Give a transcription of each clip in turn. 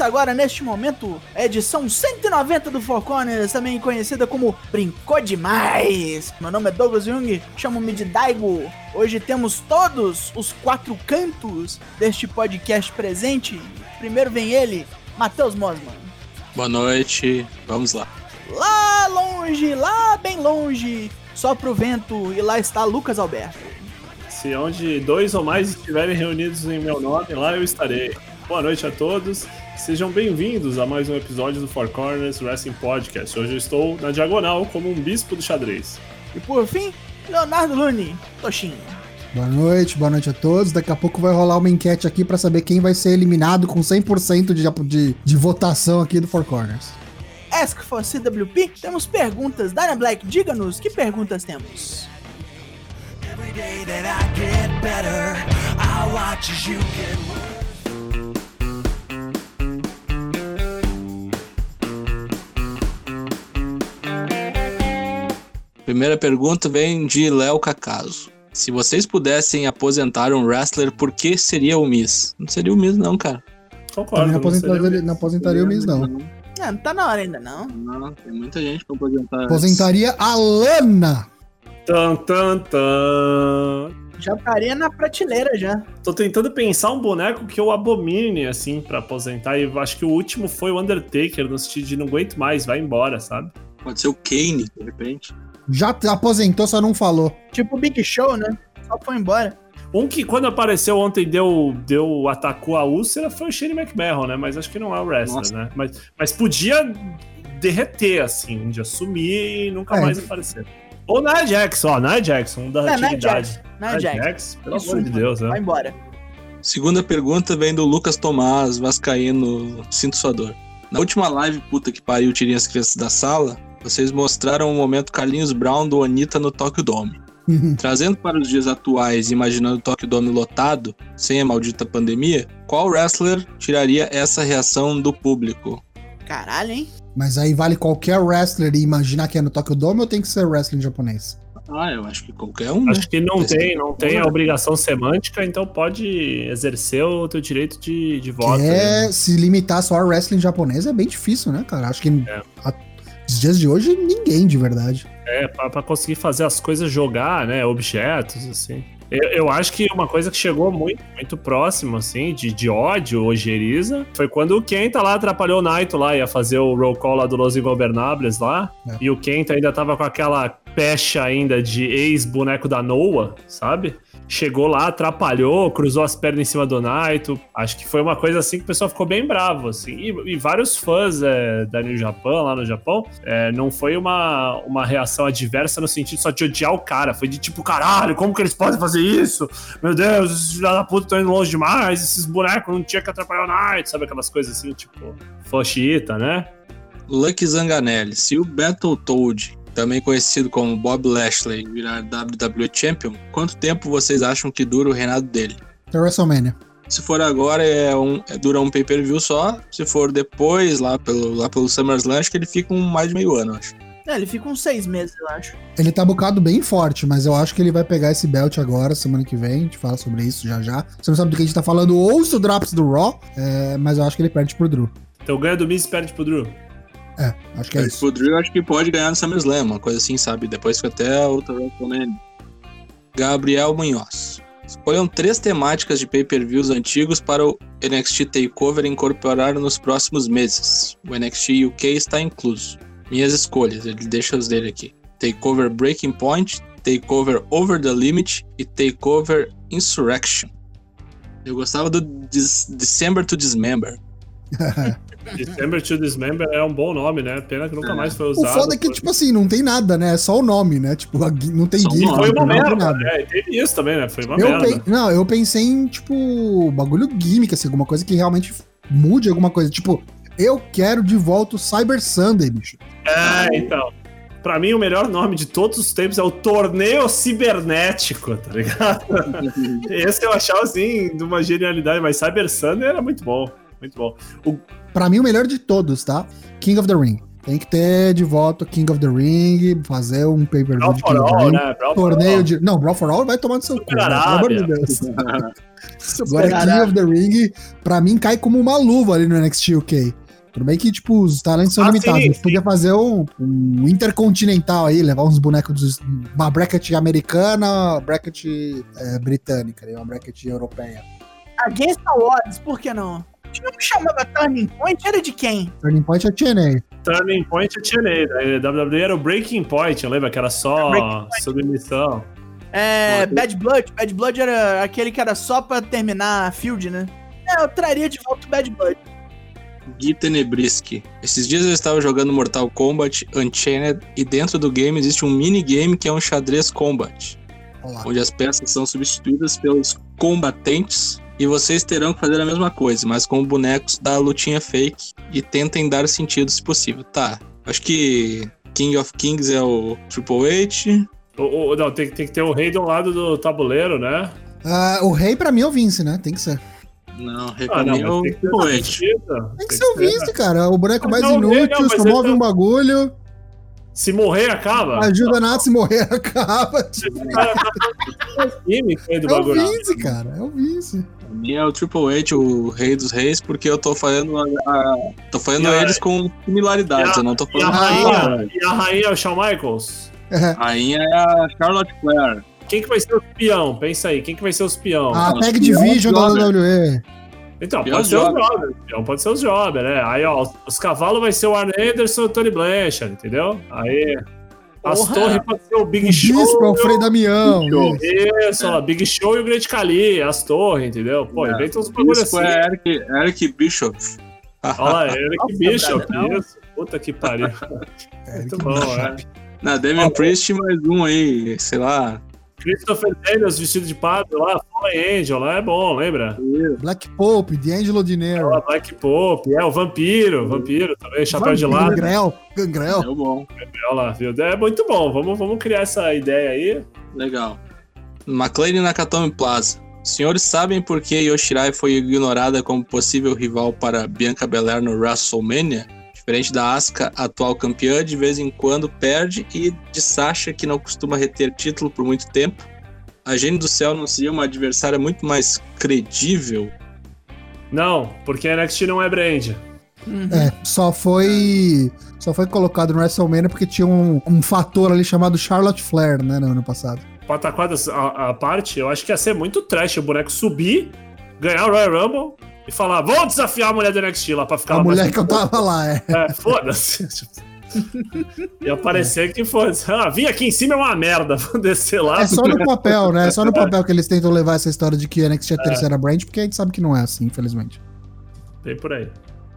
Começa agora, neste momento, a edição 190 do Four Corners, também conhecida como Brincou Demais. Meu nome é Douglas Jung, chamo-me de Daigo. Hoje temos todos os quatro cantos deste podcast presente. Primeiro vem ele, Matheus Mosman. Boa noite, vamos lá. Lá longe, lá bem longe, sopra o vento e lá está Lucas Alberto. Se onde dois ou mais estiverem reunidos em meu nome, lá eu estarei. Boa noite a todos. Sejam bem-vindos a mais um episódio do Four Corners Wrestling Podcast. Hoje eu estou na diagonal como um bispo do xadrez. E por fim, Leonardo Luni, Toshinho. Boa noite, boa noite a todos. Daqui a pouco vai rolar uma enquete aqui pra saber quem vai ser eliminado com 100% de, de, de votação aqui do Four Corners. Ask for CWP, temos perguntas. Dana Black, diga-nos que perguntas temos. Every day that I get better, I watch as you get worse. Primeira pergunta vem de Léo Cacaso. Se vocês pudessem aposentar um wrestler, por que seria o Miz? Não seria o Miz, não, cara. Concordo. não não seria- aposentaria, não aposentaria o Miz, não. Ah, não tá na hora ainda não. Não, tem muita gente pra aposentar. Aposentaria a Lana. Tan, tan, tan. Já estaria na prateleira já. Tô tentando pensar um boneco que eu abomine, assim, pra aposentar. E acho que o último foi o Undertaker, no sentido de não aguento mais, vai embora, sabe? Pode ser o Kane, de repente. Já aposentou, só não falou. Tipo o Big Show, né? Só foi embora. Um que quando apareceu ontem deu, deu atacou a úlcera foi o Shane McMahon, né? Mas acho que não é o wrestler, Nossa. né? Mas, mas podia derreter, assim, de assumir e nunca É. mais aparecer. Ou Nia Jax, ó, Nia um da É, Nia atividade. Jax, Nia Jax. pelo Isso, amor de Deus, Vai né? embora. Segunda pergunta vem do Lucas Tomás, Vascaíno, sinto sua dor. Na última live, puta que pariu, tirei as crianças da sala, vocês mostraram o momento Carlinhos Brown do Anitta no Tokyo Dome. Trazendo para os dias atuais, imaginando o Tokyo Dome lotado, sem a maldita pandemia, qual wrestler tiraria essa reação do público? Caralho, hein? Mas aí vale qualquer wrestler e imaginar que é no Tokyo Dome ou tem que ser wrestling japonês? Ah, eu acho que qualquer um. né? Acho que não tem, não tem a obrigação semântica, então pode exercer o teu direito de, de voto. que né? é se limitar só ao wrestling japonês é bem difícil, né, cara? Acho que É. a- nos dias de hoje ninguém de verdade. É, pra, pra conseguir fazer as coisas jogar, né? Objetos, assim. Eu, eu acho que uma coisa que chegou muito, muito próximo, assim, de, de ódio, ojeriza, foi quando o Kenta lá atrapalhou o Naito lá, ia fazer o roll call lá do Los Ingobernables lá, É. e o Kenta ainda tava com aquela pecha ainda de ex-boneco da Noah, sabe? Chegou lá, atrapalhou, cruzou as pernas em cima do Naito. Acho que foi uma coisa assim que o pessoal ficou bem bravo, assim. E, e vários fãs é, da New Japan, lá no Japão, é, não foi uma, uma reação adversa no sentido só de odiar o cara. Foi de tipo, caralho, como que eles podem fazer isso? Meu Deus, esses filhos da puta estão indo longe demais, esses bonecos não tinha que atrapalhar o Night, sabe aquelas coisas assim, tipo, foshita, né? Lucky Zanganelli, se o Battletoad, também conhecido como Bob Lashley, virar WWE Champion, quanto tempo vocês acham que dura o reinado dele? Até WrestleMania. Se for agora, é um, é- dura um pay-per-view só. Se for depois, lá pelo, lá pelo SummerSlam, acho que ele fica um mais de meio ano, acho. É, ele fica uns seis meses, eu acho. Ele tá bocado bem forte, mas eu acho que ele vai pegar esse belt agora, semana que vem. A gente fala sobre isso já já. Você não sabe do que a gente tá falando, ouça o Drops do Raw, é, mas eu acho que ele perde pro Drew. Então ganha do Miz e perde pro Drew. É, acho que é isso. O Drew acho que pode ganhar no SummerSlam, uma coisa assim, sabe? Depois fica até a outra WrestleMania. Gabriel Munhoz. Escolham três temáticas de pay-per-views antigos para o NXT TakeOver incorporar nos próximos meses. O NXT UK está incluso. Minhas escolhas, ele deixa os dele aqui. TakeOver Breaking Point, TakeOver Over the Limit e TakeOver Insurrection. Eu gostava do December to Dismember. December to Dismember é um bom nome, né? Pena que nunca É. mais foi O usado. foda é que, tipo assim, não tem nada, né? É só o nome, né? Tipo, não tem o nome. Foi não uma tem merda. nada. É, teve isso também, né? Foi uma Eu merda. pen- Não, eu pensei em, tipo, bagulho gimmick, assim, alguma coisa que realmente mude alguma coisa. Tipo, eu quero de volta o Cyber Sunday, bicho. É, então. Pra mim, o melhor nome de todos os tempos é o Torneio Cibernético, tá ligado? Esse eu achava, assim, de uma genialidade, mas Cyber Sunday era muito bom. Muito bom. O, Pra mim, o melhor de todos, tá? King of the Ring. Tem que ter de volta King of the Ring, fazer um pay-per-view de for King of the All, Ring. né? Torneio All. de. Não, Brawl for All vai tomar no seu cu. Super né? Pelo amor de. Deus. Agora, King of the Ring, pra mim, cai como uma luva ali no NXT UK. Tudo bem que, tipo, os talentos são Ah, limitados. sim, A gente podia fazer um, um intercontinental aí, levar uns bonecos dos. Uma bracket americana, uma bracket é, britânica, né? uma bracket europeia. Against the Odds, por que não? Tinha um que chamava Turning Point, era de quem? Turning Point é TNA. Turning Point eu tinha da WWE era o Breaking Point, lembra? Que era só submissão. É. Bad Blood. Bad Blood era aquele que era só pra terminar a field, né? É, eu traria de volta o Bad Blood. Gui Tenebriski. Esses dias eu estava jogando Mortal Kombat Unchained e dentro do game existe um minigame que é um xadrez combat, Olha lá. onde as peças são substituídas pelos combatentes e vocês terão que fazer a mesma coisa, mas com bonecos da lutinha fake e tentem dar sentido se possível. Tá, acho que King of Kings é o Triple H, O, o- não, tem, tem que ter o rei de um lado do tabuleiro, né? Ah, o rei, pra mim, é o Vince, né? Tem que ser. não, Ah, recomendo não, o mas tem que ter Triple H. Tem que ser o Vince, cara. O boneco mais não, não, inútil, mas só move tá- um bagulho, Se morrer, acaba. ajuda nada se morrer, acaba. Do É o bagulho. Vince, cara. É o Vince. Pra mim é o Triple H, o rei dos reis, porque eu tô fazendo a, a- tô fazendo E a- eles com similaridades, e a- eu não tô E a falando rainha, e a rainha é o Shawn Michaels? É. A rainha é a Charlotte Flair. Quem que vai ser o espião? Pensa aí, quem que vai ser o espião? A os Tag Division da jogos. WWE. Então, pode ser. Então, pode ser os jobbers, né? Aí, ó, os, os cavalos vai ser o Arn Anderson e o Tony Blanchard, entendeu? Aí, as Porra. torres pode ser o Big Show. É o e Frei Damião. Show. isso. Isso, ó, Big Show e o Great Khali, as torres, entendeu? Pô, É. inventa uns bagulho Isso assim. é Eric, Eric Bishop. Olha lá, Eric Nossa, Bishop, não. isso. Puta que pariu. É, Muito bom, bicho. é. Na Damian Priest mais um aí, sei lá. Christopher Daniels vestido de padre lá, Angel lá, é bom, lembra? Black Pope, D'Angelo Dinero. Olha lá, Black Pope, é, o Vampiro, Vampiro também, Chapéu de Lado. Gangrel. Gangrel. É bom. Olha lá, viu? É muito bom, vamos, vamos criar essa ideia aí. Legal. McLean e Nakatomi Plaza. Os senhores sabem por que Yoshirai foi ignorada como possível rival para Bianca Belair no WrestleMania? Diferente da Asuka, atual campeã, de vez em quando perde, e de Sasha, que não costuma reter título por muito tempo. A Gênio do Céu não seria uma adversária muito mais credível? Não, porque a NXT não é brand. Uhum. É, só foi. Só foi colocado no WrestleMania porque tinha um, um fator ali chamado Charlotte Flair, né, no ano passado. Pataquadas à, à parte, eu acho que ia ser muito trash o boneco subir, ganhar o Royal Rumble e falar: vou desafiar a mulher do NXT lá pra ficar A lá mulher mais que eu tava lá, é. É, foda-se. e aparecer que fosse. Ah, vim aqui em cima é uma merda, vou descer lá. É só no papel, né? É só no papel que eles tentam levar essa história de que a NXT é a terceira brand, porque a gente sabe que não é assim, infelizmente. Tem por aí.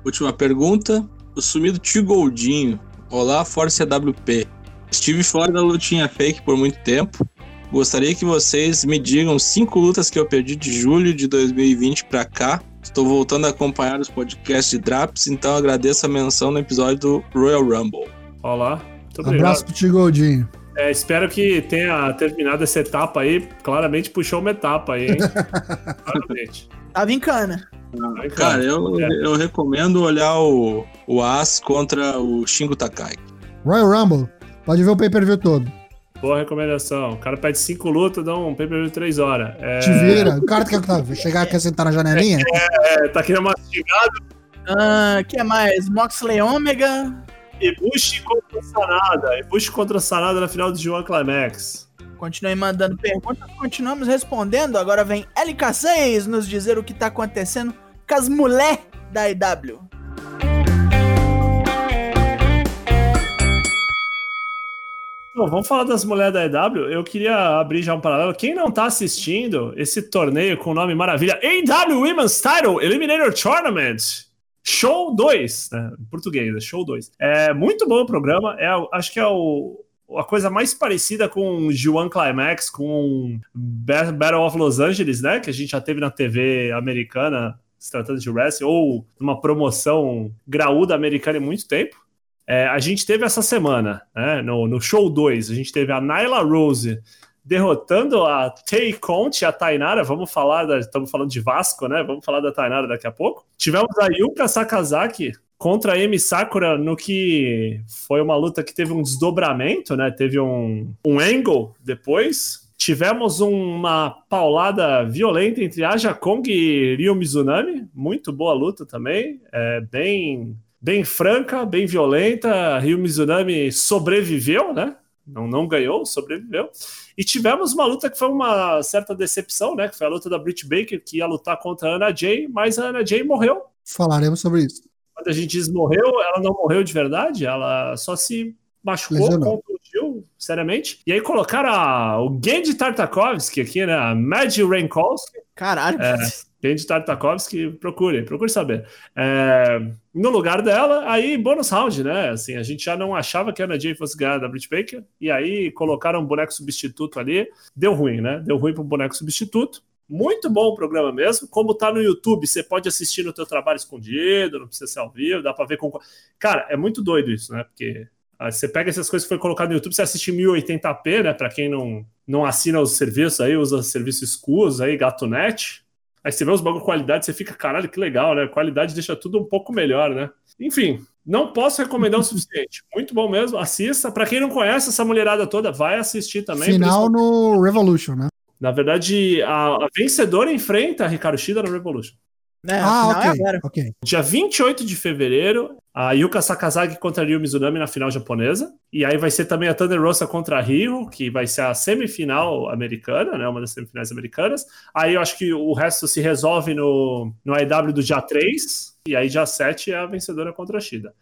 Última pergunta. O sumido Tio Goldinho. Olá, Force AWP. Estive fora da lutinha fake por muito tempo. Gostaria que vocês me digam cinco lutas que eu perdi de julho de 2020 pra cá. Estou voltando a acompanhar os podcasts de Draps, então agradeço a menção no episódio do Royal Rumble. Olá. Muito. Abraço pro Tio Goldinho. É, espero que tenha terminado essa etapa aí. Claramente puxou uma etapa aí, hein? Claramente. Tava em cana. Cara, eu, É. eu recomendo olhar o, o As contra o Shingo Takai. Royal Rumble. Pode ver o pay-per-view todo. Boa recomendação. O cara pede cinco lutas, dá um pay-per-view de três horas. É, Te vira. O cara que tá, chegar quer sentar na janelinha? é, tá querendo mastigar Ah, que mais? Moxley Omega. Ibushi contra Sanada. Ibushi contra Sanada na final do G1 Climax. Continuei mandando perguntas, continuamos respondendo. Agora vem LK6 nos dizer o que tá acontecendo com as mulheres da IW. Bom, vamos falar das mulheres da EW. Eu queria abrir já um paralelo. Quem não tá assistindo esse torneio com o nome maravilha AW Women's Title Eliminator Tournament Show 2, né? Em português, é Show 2. É muito bom o programa. É, acho que é o, a coisa mais parecida com o G1 Climax, com Ba- Battle of Los Angeles, né? Que a gente já teve na TV americana, se tratando de wrestling, ou numa promoção graúda americana em muito tempo. É, a gente teve essa semana, né, no, no show 2, a gente teve a Nyla Rose derrotando a Tay Conte a Tainara. Vamos falar da. Estamos falando de Vasco, né? Vamos falar da Tainara daqui a pouco. Tivemos a Yuka Sakazaki contra a Amy Sakura no que foi uma luta que teve um desdobramento, né? Teve um, um angle depois. Tivemos uma paulada violenta entre Aja Kong e Ryo Mizunami. Muito boa luta também. É, bem, bem franca, bem violenta. Ryo Mizunami sobreviveu, né? Não, não ganhou, sobreviveu. E tivemos uma luta que foi uma certa decepção, né? Que foi a luta da Britt Baker, que ia lutar contra a Ana Jay, mas a Ana Jay morreu. Falaremos sobre isso. Quando a gente diz morreu, ela não morreu de verdade, ela só se machucou, Lesionou. contundiu, seriamente. E aí colocaram a- o Gendy Tartakovsky aqui, né? A Mad Rankolsky. Caralho. É. Gendy Tartakovsky, procure, procure saber. É, no lugar dela, aí bônus round, né? Assim, a gente já não achava que a Ana Jay fosse ganhar da Britt Baker, e aí colocaram um boneco substituto ali. Deu ruim, né? Deu ruim pro boneco substituto. Muito bom o programa mesmo. Como tá no YouTube, você pode assistir no teu trabalho escondido, não precisa ser ao vivo, dá pra ver com. Cara, é muito doido isso, né? Porque você pega essas coisas que foi colocado no YouTube, você assiste em 1080p, né? Pra quem não, não assina os serviços aí, usa serviços escuros aí, GatoNet. Aí você vê os bagulho de qualidade, você fica, caralho, que legal, né? Qualidade deixa tudo um pouco melhor, né? Enfim, não posso recomendar o suficiente. Muito bom mesmo. Assista. Pra quem não conhece essa mulherada toda, vai assistir também. Final no Revolution, né? Na verdade, a, a vencedora enfrenta a Ricardo Shida no Revolution. É, ah, é ok. agora. ok. Dia 28 de fevereiro, a Yuka Sakazaki contra a Ryu Mizunami na final japonesa. E aí vai ser também a Thunder Rosa contra a Rio, que vai ser a semifinal americana, né? Uma das semifinais americanas. Aí eu acho que o resto se resolve no, no AEW do dia 3. E aí dia 7 é a vencedora contra a Shida.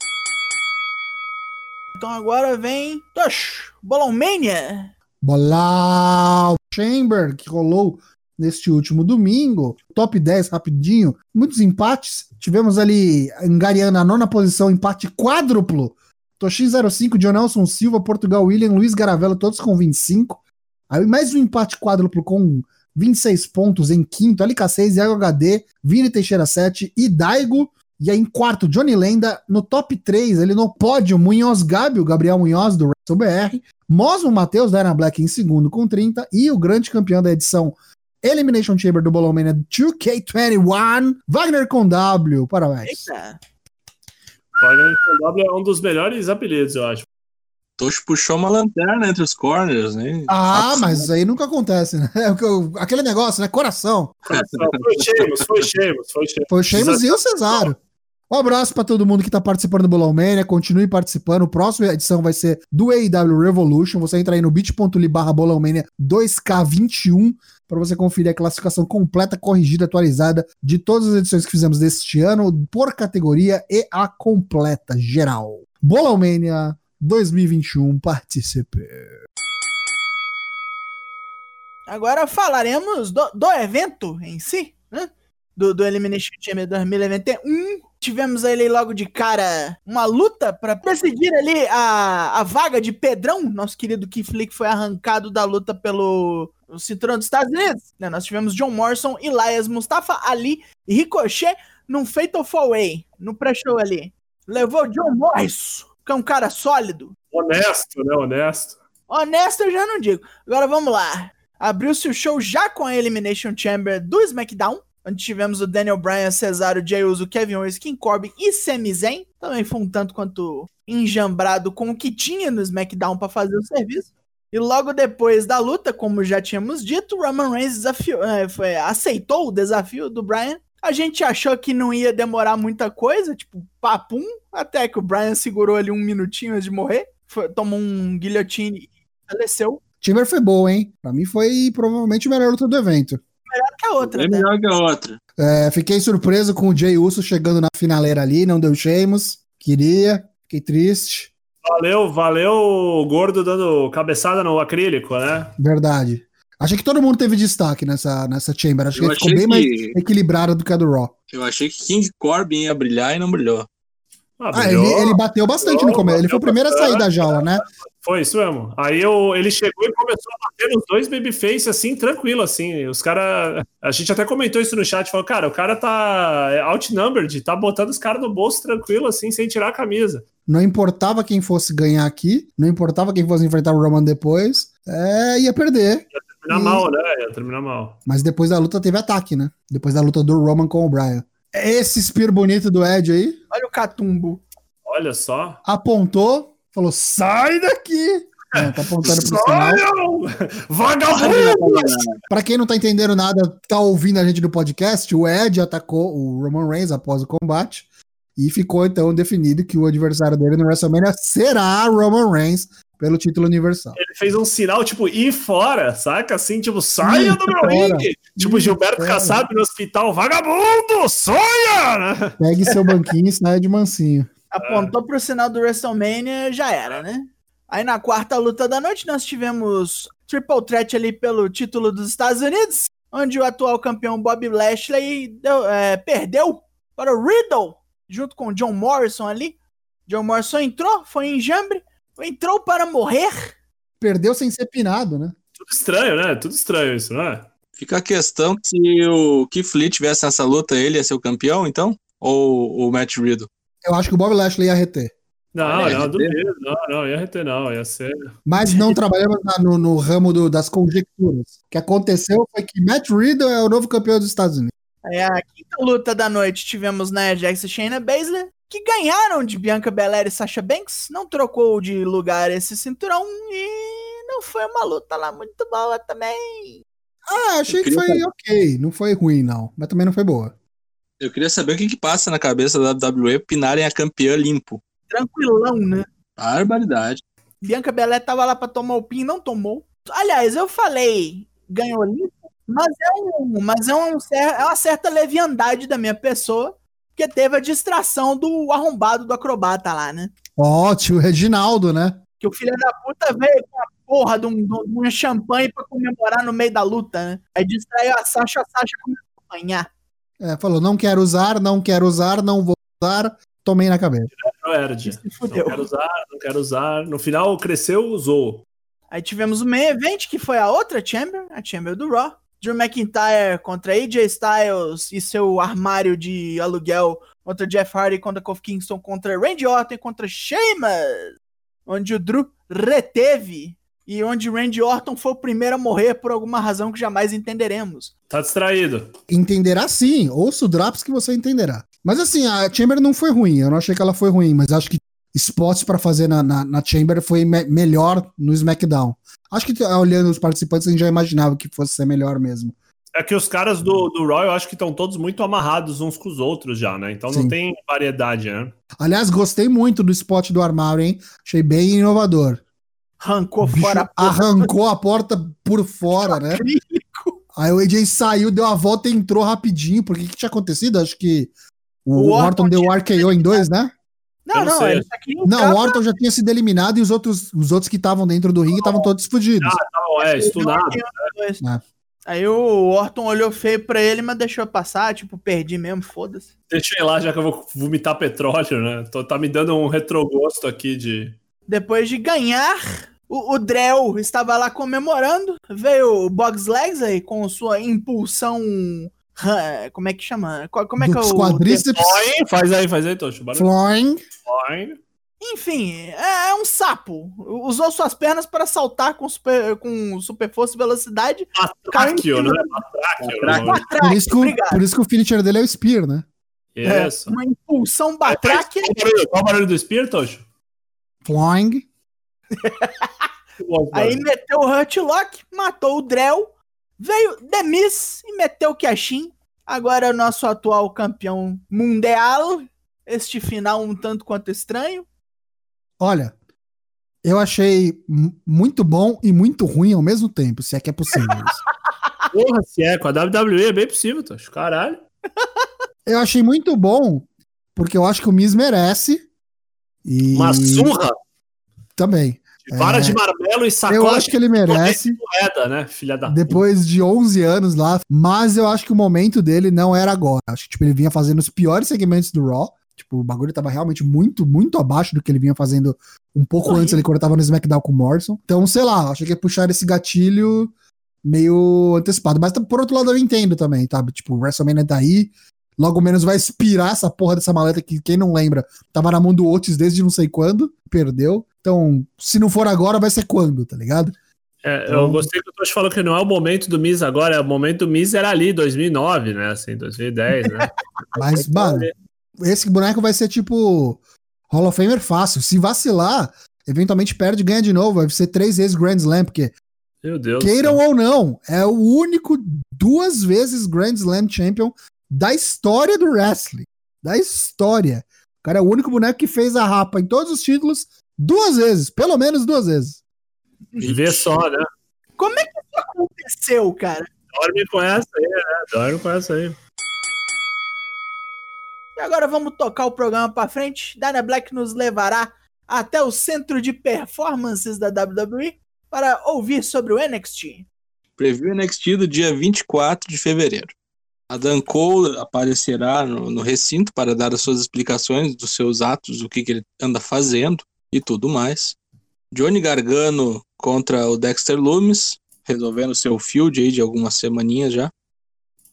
Então agora vem. Tosh, Bolão Mania. Bolau Chamber, que rolou neste último domingo. Top 10 rapidinho. Muitos empates. Tivemos ali Angariana na nona posição, empate quádruplo. Toshin 05, John Nelson Silva, Portugal William, Luiz Garavello, todos com 25. Aí mais um empate quádruplo com 26 pontos em quinto, LK6, Iago HD, Vini Teixeira 7 e Daigo. E aí em quarto, Johnny Lenda. No top 3, ele no pódio, Munhoz Gabi, Gabriel Munhoz do WrestleBR. Mosmo Matheus, da Ana Black, em segundo com 30. E o grande campeão da edição Elimination Chamber do Bolão Mania 2K21, Wagner com W. Parabéns. Eita. Wagner W é um dos melhores apelidos, eu acho. Tocho puxou uma lanterna entre os corners, né? Ah, mas isso aí nunca acontece, né? É o que eu- aquele negócio, né? Coração. Foi Sheamus, foi Sheamus, foi Sheamus. Foi o Sheamus e o Cesário. Um abraço pra todo mundo que tá participando do Bolão Mania. Continue participando. O próximo edição vai ser do AEW Revolution. Você entra aí no bit.ly barra Bolão Mania 2K21 para você conferir a classificação completa, corrigida, atualizada de todas as edições que fizemos deste ano, por categoria e a completa, geral. Bolão Mania 2021, participe. Agora falaremos do, do evento em si, né? Do, do Elimination Chamber 2021. Tivemos ali logo de cara uma luta para decidir ali a, a vaga de Pedrão, nosso querido Keith Lee, que foi arrancado da luta pelo cinturão dos Estados Unidos. né? Nós tivemos John Morrison, Elias Mustafa Ali e Ricochet num Fatal 4-Way, no pré-show ali. Levou John Morrison, que é um cara sólido, Honesto, né? Honesto. Honesto eu já não digo. Agora vamos lá. Abriu-se o show já com a Elimination Chamber do SmackDown, onde tivemos o Daniel Bryan, Cesaro, Jey Uso, Kevin Owens, King Corbin e Sami Zayn. Também foi um tanto quanto enjambrado com o que tinha no SmackDown para fazer o serviço. E logo depois da luta, como já tínhamos dito, Roman Reigns desafiou, é, foi- aceitou o desafio do Bryan. A gente achou que não ia demorar muita coisa, tipo, papum, até que o Bryan segurou ali um minutinho antes de morrer. Foi- tomou um guilhotine e faleceu. Timber foi boa, hein? Pra mim foi provavelmente a melhor luta do evento. Que a outra, É né? melhor que a outra. É, fiquei surpreso com o Jay Uso chegando na finaleira ali, não deu Sheamus. Queria, fiquei triste. Valeu, valeu o gordo dando cabeçada no acrílico, né? Verdade. Achei que todo mundo teve destaque nessa, nessa Chamber. Acho que ficou bem mais que, equilibrado do que a do Raw. eu achei que King Corbin ia brilhar e não brilhou. Ah, ele, ele bateu bastante no começo. Ele foi o primeiro a sair da jaula, né? Foi isso mesmo. Aí eu, ele chegou e começou a bater nos dois babyface, assim, tranquilo, assim. Os caras. A gente até comentou isso no chat, falou, cara, o cara tá outnumbered, tá botando os caras no bolso tranquilo, assim, sem tirar a camisa. Não importava quem fosse ganhar aqui, não importava quem fosse enfrentar o Roman depois, é, ia perder. Terminar E- mal, né? Ia terminar mal. Mas depois da luta teve ataque, né? Depois da luta do Roman com o Bryan. Esse spear bonito do Ed aí Olha o catumbo. Olha só. apontou, falou: sai daqui! É, tá apontando pro sinal. Vagabundo! Pra quem não tá entendendo nada, tá ouvindo a gente do podcast, o Ed atacou o Roman Reigns após o combate e ficou então definido que o adversário dele no WrestleMania será Roman Reigns pelo título universal. Ele fez um sinal, tipo, ir fora, saca? Assim, tipo, saia do meu ringue! Tipo, Gilberto. Kassab no hospital, vagabundo! Sonha! Pegue seu banquinho e saia de mansinho. Apontou pro sinal do WrestleMania, já era, né? Aí na quarta luta da noite nós tivemos Triple Threat ali pelo título dos Estados Unidos, onde o atual campeão Bob Lashley deu- é, perdeu para o Riddle, junto com o John Morrison ali. John Morrison entrou, foi em jambre, entrou para morrer. Perdeu sem ser pinado, né? Tudo estranho, né? Tudo estranho isso, não é? Fica a questão se o Keith Lee tivesse nessa luta, ele ia ser o campeão, então? Ou o Matt Riddle? Eu acho que o Bob Lashley ia reter. Não, não, ia duvido. Não, não, ia reter, não. Ia ser. Mas não trabalhamos no, no ramo do- das conjecturas. O que aconteceu foi que Matt Riddle é o novo campeão dos Estados Unidos. Aí a quinta luta da noite tivemos Nia Jax e Shayna Baszler, que ganharam de Bianca Belair e Sasha Banks, não trocou de lugar esse cinturão e não foi uma luta lá muito boa também. Ah, achei que foi ok. Não foi ruim, não. Mas também não foi boa. Eu queria saber o que, que passa na cabeça da WWE pinarem a campeã limpo. Tranquilão, né? Barbaridade. Bianca Belair tava lá pra tomar o pin, não tomou. Aliás, eu falei, ganhou limpo, mas é, um, mas é, um, é uma certa leviandade da minha pessoa, porque teve a distração do arrombado do acrobata lá, né? Ó, tio Reginaldo, né? Que o filho da puta veio com a porra de, um, de uma champanhe pra comemorar no meio da luta, né? Aí distraiu a Sasha, a Sasha começou a apanhar. É, falou, não quero usar, não quero usar, não vou usar. Tomei na cabeça. Não quero usar, não quero usar. No final, cresceu, usou. Aí tivemos o main event, que foi a outra Chamber, a Chamber do Raw. Drew McIntyre contra AJ Styles e seu armário de aluguel contra Jeff Hardy, contra Kofi Kingston, contra Randy Orton e contra Sheamus. Onde o Drew reteve e onde Randy Orton foi o primeiro a morrer por alguma razão que jamais entenderemos. Tá distraído. Entenderá sim. Ouça o Drops que você entenderá. Mas assim, a Chamber não foi ruim. Eu não achei que ela foi ruim, mas acho que spots pra fazer na, na, na Chamber foi me- melhor no SmackDown. Acho que olhando os participantes, a gente já imaginava que fosse ser melhor mesmo. É que os caras do, do eu acho que estão todos muito amarrados uns com os outros já, né? Então Sim. não tem variedade, né? Aliás, gostei muito do spot do armário, hein? Achei bem inovador. Arrancou fora a porra arrancou a porta por fora, né? acrílico. Aí o AJ saiu, deu a volta e entrou rapidinho. Porque o que tinha acontecido? Acho que o, O Orton, Orton deu o RKO em dois, né? Não, não ele só queria Não, o Orton já tinha sido eliminado e os outros, os outros que estavam dentro do ringue estavam todos fudidos. Não, é, estudado. É. Aí o Orton olhou feio pra ele, mas deixou passar, tipo, perdi mesmo, foda-se. Deixa eu ir lá, já que eu vou vomitar petróleo, né? Tô, tá me dando um retrogosto aqui de. Depois de ganhar, o, o Drell estava lá comemorando, veio o Box Legs aí com sua impulsão. Como é que chama? Como é que é o. quadríceps, Oi, faz aí, faz aí, Tocho. Flying. Oi. Enfim, é, é um sapo. Usou suas pernas para saltar com super, com super força e velocidade. Matráquio, né? Matráquio. Matráquio. Batraque, Por isso, que por isso que o finisher dele é o Spear, né? É, Isso. uma impulsão batraque. Qual o barulho- Qual o barulho do Spear, Tocho? Flying. Aí meteu o Hurtlock, matou o Drell, veio Demis e meteu o Cashin. Agora é o nosso atual campeão mundial. Este final um tanto quanto estranho. Olha, eu achei mu- muito bom e muito ruim ao mesmo tempo, se é que é possível. Porra, se é, com a WWE é bem possível, Tocho. Caralho. Eu achei muito bom, porque eu acho que o Miz merece. E Uma surra também. De vara É. de marmelo e Eu sacola acho que ele merece. moeda, né? Filha da Depois de 11 anos lá, mas eu acho que o momento dele não era agora. Acho que tipo, ele vinha fazendo os piores segmentos do Raw. Tipo, o bagulho tava realmente muito, muito abaixo do que ele vinha fazendo um pouco antes, ele quando tava no SmackDown com o Morrison. Então, sei lá, achei que ia puxar esse gatilho meio antecipado. Mas por outro lado, eu entendo também, sabe? Tipo, o WrestleMania tá aí, logo menos vai expirar essa porra dessa maleta que, quem não lembra, tava na mão do Otis desde não sei quando, perdeu. Então, se não for agora, vai ser quando, tá ligado? É, Então- eu gostei que o Tosh falou que não é o momento do Miz agora, é o momento do Miz era ali, 2009, né? Assim, 2010, né? Mas, mano, esse boneco vai ser tipo Hall of Famer fácil. Se vacilar, eventualmente perde e ganha de novo. Vai ser três vezes Grand Slam, porque Meu Deus. do queiram ou não, é o único duas vezes Grand Slam Champion da história do wrestling. Da história. O cara é o único boneco que fez a rapa em todos os títulos duas vezes, pelo menos duas vezes. Vê só, né? Como é que isso aconteceu, cara? Dorme com essa aí, né? Dorme com essa aí. E agora vamos tocar o programa pra frente. Dana Black nos levará até o centro de performances da WWE para ouvir sobre o NXT. Preview NXT do dia 24 de fevereiro. Adam Cole aparecerá no, no recinto para dar as suas explicações dos seus atos, o que, que ele anda fazendo e tudo mais. Johnny Gargano contra o Dexter Loomis, resolvendo seu field aí de algumas semaninhas já.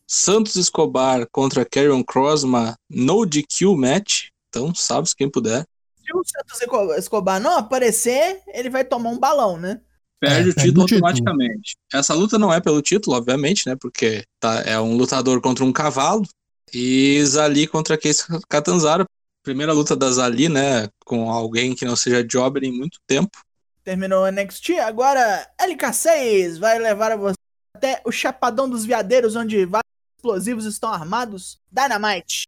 Santos Escobar contra Karrion Cross, uma no DQ match. Então, sabe quem puder. Se o Santos Esco- Escobar não aparecer, ele vai tomar um balão, né? Perde É, o perde título o título. automaticamente. Essa luta não é pelo título, obviamente, né? Porque tá, é um lutador contra um cavalo. E Zali contra Case Catanzaro. Primeira luta da Zali, né? Com alguém que não seja jobber em muito tempo. Terminou o NXT. Agora, LK6 vai levar a você até o Chapadão dos Veadeiros, onde vários explosivos estão armados. Dynamite.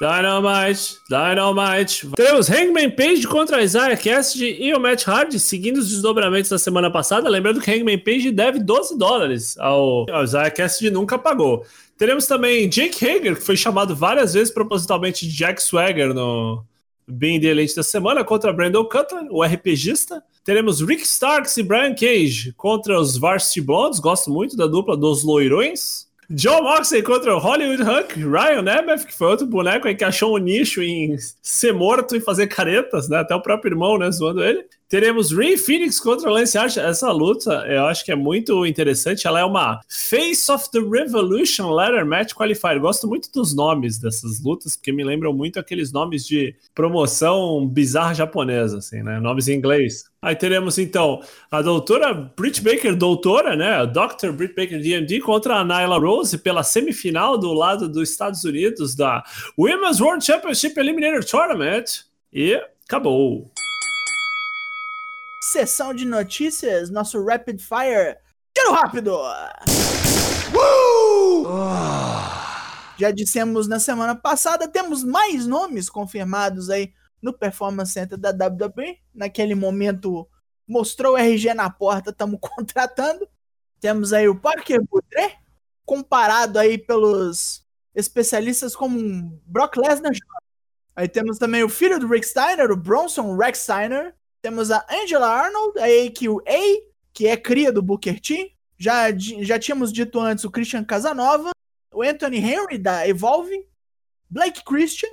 Dynamite, Dynamite. Teremos Hangman Page contra Isaiah Cassidy e o Matt Hardy, seguindo os desdobramentos da semana passada. Lembrando que Hangman Page deve 12 dólares ao, Isaiah Cassidy nunca pagou. Teremos também Jake Hager, que foi chamado várias vezes propositalmente de Jack Swagger no Being the Elite da semana, contra Brandon Cutler, o RPGista. Teremos Rick Starks e Brian Cage contra os Varsity Blondes, gosto muito da dupla dos loirões. John Moxley contra o Hollywood Hunk, Ryan Nemeth, que foi outro boneco aí que achou um nicho em ser morto e fazer caretas, né? Até o próprio irmão, né? Zoando ele. Teremos Ray Phoenix contra Lance Archer. Essa luta eu acho que é muito interessante. Ela é uma Face of the Revolution Ladder Match Qualifier. Gosto muito dos nomes dessas lutas, porque me lembram muito aqueles nomes de promoção bizarra japonesa, assim, né? Nomes em inglês. Aí teremos então a doutora Britt Baker, doutora, né? A Dr. Britt Baker DMD contra a Nyla Rose pela semifinal do lado dos Estados Unidos da Women's World Championship Eliminator Tournament. E acabou. Sessão de notícias, nosso Rapid Fire. Tiro rápido! Já dissemos na semana passada, temos mais nomes confirmados aí no Performance Center da WWE. Naquele momento mostrou o RG na porta, estamos contratando. Temos aí o Parker Boudre, comparado aí pelos especialistas como um Brock Lesnar. Aí temos também o filho do Rick Steiner, o Bronson Rex Steiner. Temos a Angela Arnold, a AQA, que é cria do Booker T. Já, já tínhamos dito antes o Christian Casanova, o Anthony Henry da Evolve, Blake Christian,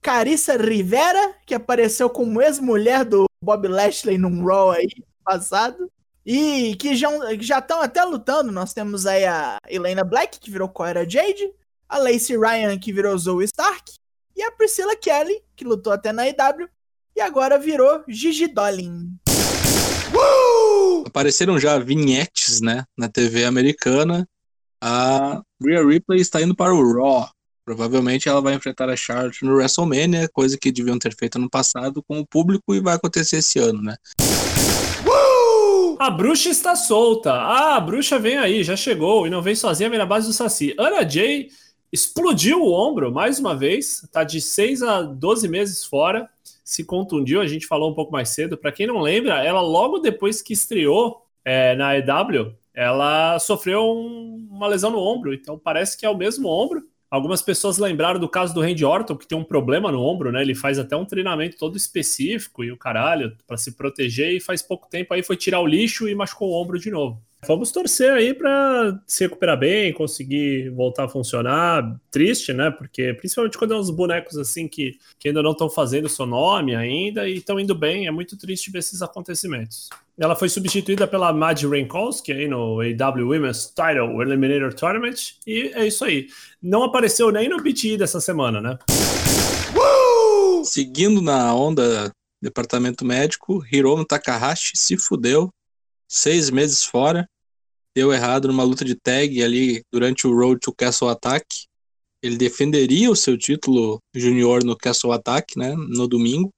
Carissa Rivera, que apareceu como ex-mulher do Bob Lashley num Raw aí passado. E que já estão até lutando. Nós temos aí a Elena Black, que virou Cora Jade, a Lacey Ryan, que virou Zoe Stark, e a Priscilla Kelly, que lutou até na EW, e agora virou Gigi Dolin. Apareceram já vinhetes, né? Na TV americana. A Rhea Ripley está indo para o Raw. Provavelmente ela vai enfrentar a Charlotte no WrestleMania, coisa que deviam ter feito no passado com o público e vai acontecer esse ano, né? A bruxa está solta. Ah, a bruxa vem aí, já chegou e não vem sozinha, vem na base do Saci. Ana Jay explodiu o ombro mais uma vez, tá de 6 a 12 meses fora, se contundiu, a gente falou um pouco mais cedo. Para quem não lembra, ela logo depois que estreou é, na EW, ela sofreu um- uma lesão no ombro, então parece que é o mesmo ombro. Algumas pessoas lembraram do caso do Randy Orton, que tem um problema no ombro, né? Ele faz até um treinamento todo específico e o caralho, para se proteger, e faz pouco tempo aí foi tirar o lixo e machucou o ombro de novo. Vamos torcer aí para se recuperar bem, conseguir voltar a funcionar. Triste, né? Porque principalmente quando é uns bonecos assim que, que ainda não estão fazendo seu nome ainda e estão indo bem, é muito triste ver esses acontecimentos. Ela foi substituída pela Mad Rankowski aí no AW Women's Title Eliminator Tournament e é isso aí. Não apareceu nem no BTE dessa semana, né? Seguindo na onda departamento médico, Hiromu Takahashi se fudeu seis meses fora. Deu errado numa luta de tag ali durante o Road to Castle Attack. Ele defenderia o seu título junior no Castle Attack, né? No domingo,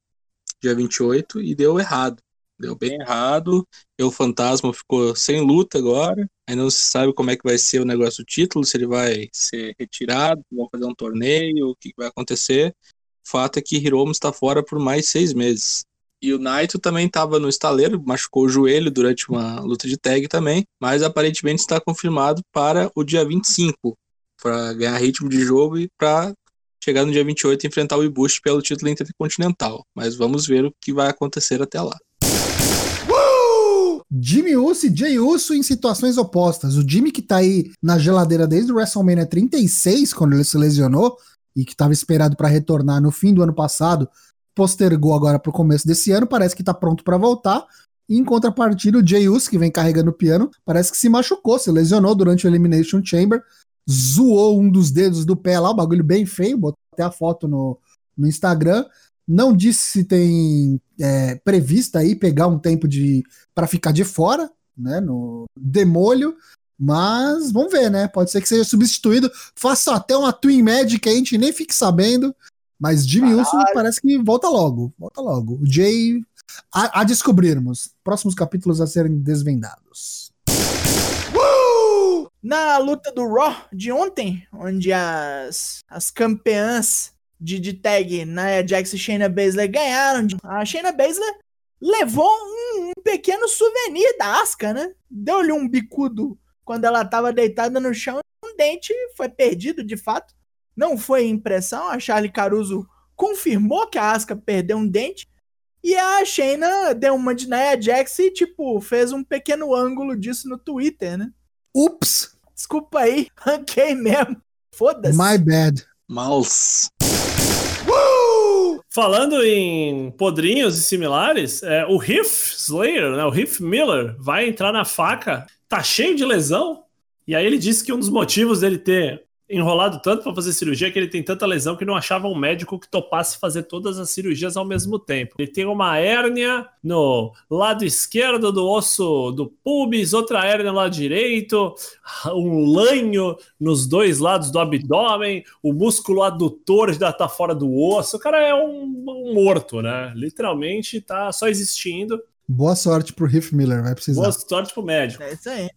dia 28, e deu errado. Deu bem errado. E o Fantasma ficou sem luta agora. Aí não se sabe como é que vai ser o negócio do título, se ele vai ser retirado, vão fazer um torneio, o que vai acontecer. O fato é que Hiromu está fora por mais seis meses. E o Naito também estava no estaleiro, machucou o joelho durante uma luta de tag também, mas aparentemente está confirmado para o dia 25, para ganhar ritmo de jogo e para chegar no dia 28 e enfrentar o Ibushi pelo título intercontinental. Mas vamos ver o que vai acontecer até lá. Jimmy Uso e Jay Uso em situações opostas. O Jimmy que tá aí na geladeira desde o WrestleMania 36, quando ele se lesionou, e que estava esperado para retornar no fim do ano passado, postergou agora para o começo desse ano, parece que tá pronto para voltar. E em contrapartida, o Jay Uso, que vem carregando o piano, parece que se machucou, se lesionou durante o Elimination Chamber, zoou um dos dedos do pé lá, o bagulho bem feio, botou até a foto no, no Instagram. Não disse se tem é, prevista aí pegar um tempo de para ficar de fora, né, no demolho, mas vamos ver, né? Pode ser que seja substituído, faça até uma Twin Magic a gente nem fique sabendo, mas Jimmy Uso parece que volta logo, volta logo. O Jay a, a descobrirmos, próximos capítulos a serem desvendados. Na luta do Raw de ontem, onde as, as campeãs de, de tag Nia Jax e Shayna Baszler ganharam, a Shayna Baszler levou um, um pequeno souvenir da Asuka, né? Deu-lhe um bicudo quando ela tava deitada no chão um dente foi perdido de fato. Não foi impressão, a Charlie Caruso confirmou que a Asuka perdeu um dente. E a Shayna deu uma de Nia Jax e, tipo, fez um pequeno ângulo disso no Twitter, né? Ups, Desculpa aí, ranquei mesmo. Foda-se. my bad. Mouse. Falando em podrinhos e similares, é, o Heath Slayer, né, o Heath Miller, vai entrar na faca, tá cheio de lesão, e aí ele disse que um dos motivos dele ter enrolado tanto para fazer cirurgia que ele tem tanta lesão que não achava um médico que topasse fazer todas as cirurgias ao mesmo tempo. Ele tem uma hérnia no lado esquerdo do osso do pubis, outra hérnia no lado direito, um lanho nos dois lados do abdômen, o músculo adutor já tá fora do osso. O cara é um, um morto, né? Literalmente tá só existindo. Boa sorte pro Heath Miller, vai precisar. Boa sorte pro médico. É isso aí.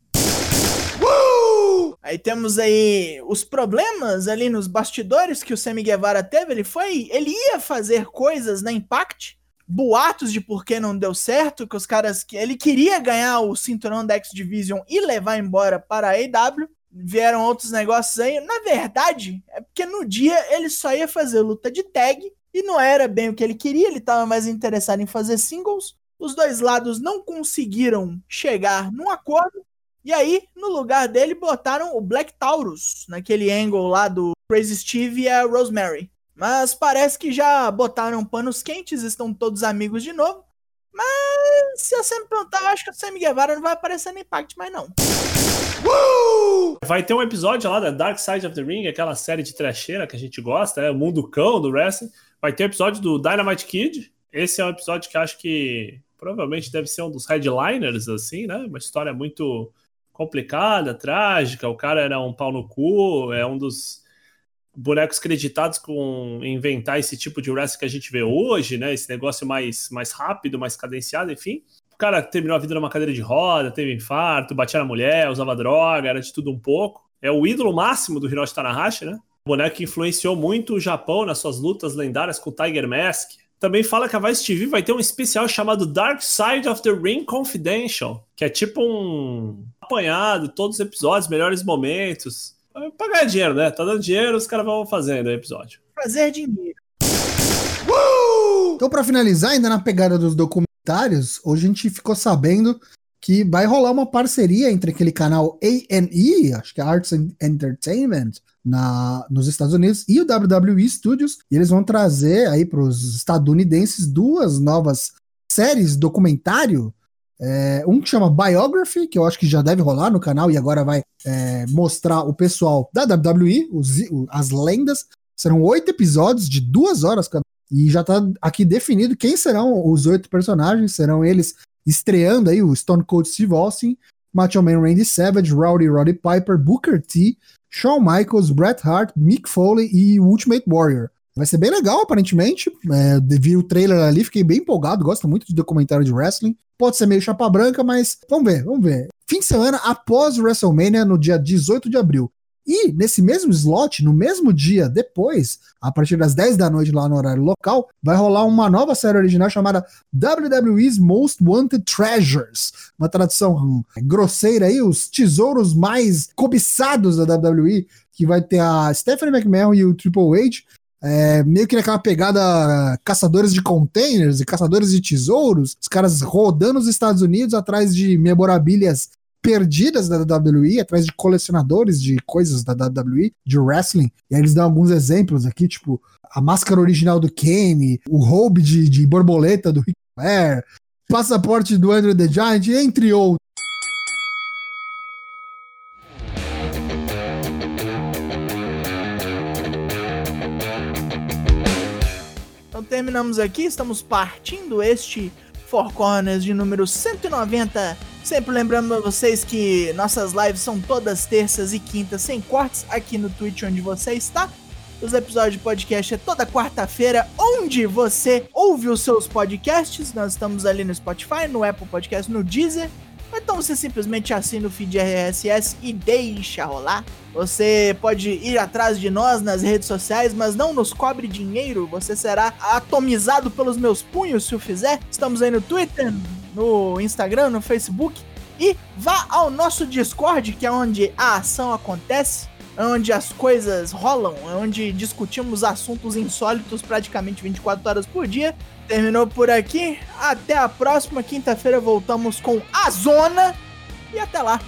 Aí temos aí os problemas ali nos bastidores que o Sammy Guevara teve. Ele foi. Ele ia fazer coisas na Impact. Boatos de por que não deu certo. Que os caras. que Ele queria ganhar o cinturão da X Division e levar embora para a AEW. Vieram outros negócios aí. Na verdade, é porque no dia ele só ia fazer luta de tag. E não era bem o que ele queria. Ele estava mais interessado em fazer singles. Os dois lados não conseguiram chegar num acordo. E aí, no lugar dele, botaram o Black Taurus, naquele angle lá do Crazy Steve e a Rosemary. Mas parece que já botaram panos quentes, estão todos amigos de novo. Mas se você me perguntar, eu acho que o Sammy Guevara não vai aparecer no Impact mais não. Vai ter um episódio lá da Dark Side of the Ring, aquela série de trecheira que a gente gosta, é o mundo cão do wrestling. Vai ter um episódio do Dynamite Kid. Esse é um episódio que acho que provavelmente deve ser um dos headliners, assim, né? Uma história muito complicada, trágica. O cara era um pau no cu, é um dos bonecos creditados com inventar esse tipo de wrestling que a gente vê hoje, né? Esse negócio mais, mais rápido, mais cadenciado, enfim. O cara terminou a vida numa cadeira de roda, teve infarto, batia na mulher, usava droga, era de tudo um pouco. É o ídolo máximo do Hiroshi Tanahashi, né? O boneco que influenciou muito o Japão nas suas lutas lendárias com o Tiger Mask. Também fala que a Vice TV vai ter um especial chamado Dark Side of the Ring Confidential, que é tipo um apanhado, todos os episódios, melhores momentos. Pra ganhar dinheiro, né? Tá dando dinheiro, os caras vão fazendo o episódio. Fazer dinheiro. Então, pra finalizar, ainda na pegada dos documentários, hoje a gente ficou sabendo que vai rolar uma parceria entre aquele canal A&E, acho que é Arts and Entertainment, na, nos Estados Unidos, e o WWE Studios, e eles vão trazer aí para os estadunidenses duas novas séries documentário, é, um que chama Biography, que eu acho que já deve rolar no canal e agora vai é, mostrar o pessoal da WWE, os, as lendas. Serão oito episódios de duas horas cada. E já tá aqui definido quem serão os oito personagens. Serão eles estreando aí o Stone Cold Steve Austin, Macho Man Randy Savage, Rowdy Roddy Piper, Booker T, Shawn Michaels, Bret Hart, Mick Foley e Ultimate Warrior. Vai ser bem legal, aparentemente. É, vi o trailer ali, fiquei bem empolgado. Gosto muito de documentário de wrestling. Pode ser meio chapa branca, mas vamos ver, vamos ver. Fim de semana após WrestleMania, no dia 18 de abril. E nesse mesmo slot, no mesmo dia depois, a partir das 10 da noite lá no horário local, vai rolar uma nova série original chamada WWE's Most Wanted Treasures. Uma tradução hum, grosseira aí, os tesouros mais cobiçados da WWE, que vai ter a Stephanie McMahon e o Triple H. É, meio que naquela pegada caçadores de containers e caçadores de tesouros, os caras rodando os Estados Unidos atrás de memorabilias perdidas da WWE, atrás de colecionadores de coisas da WWE, de wrestling. E aí eles dão alguns exemplos aqui, tipo a máscara original do Kane, o robe de, de borboleta do Ric Flair, passaporte do Andrew the Giant, entre outros. Então terminamos aqui, estamos partindo este Four Corners de número 190. Sempre lembrando a vocês que nossas lives são todas terças e quintas sem cortes aqui no Twitch onde você está. Os episódios de podcast é toda quarta-feira, onde você ouve os seus podcasts. Nós estamos ali no Spotify, no Apple Podcast, no Deezer. Então você simplesmente assina o feed RSS e deixa rolar. Você pode ir atrás de nós nas redes sociais, mas não nos cobre dinheiro. Você será atomizado pelos meus punhos se o fizer. Estamos aí no Twitter, no Instagram, no Facebook. E vá ao nosso Discord, que é onde a ação acontece, é onde as coisas rolam, é onde discutimos assuntos insólitos praticamente 24 horas por dia. Terminou por aqui. Até a próxima quinta-feira voltamos com a Zona. E até lá.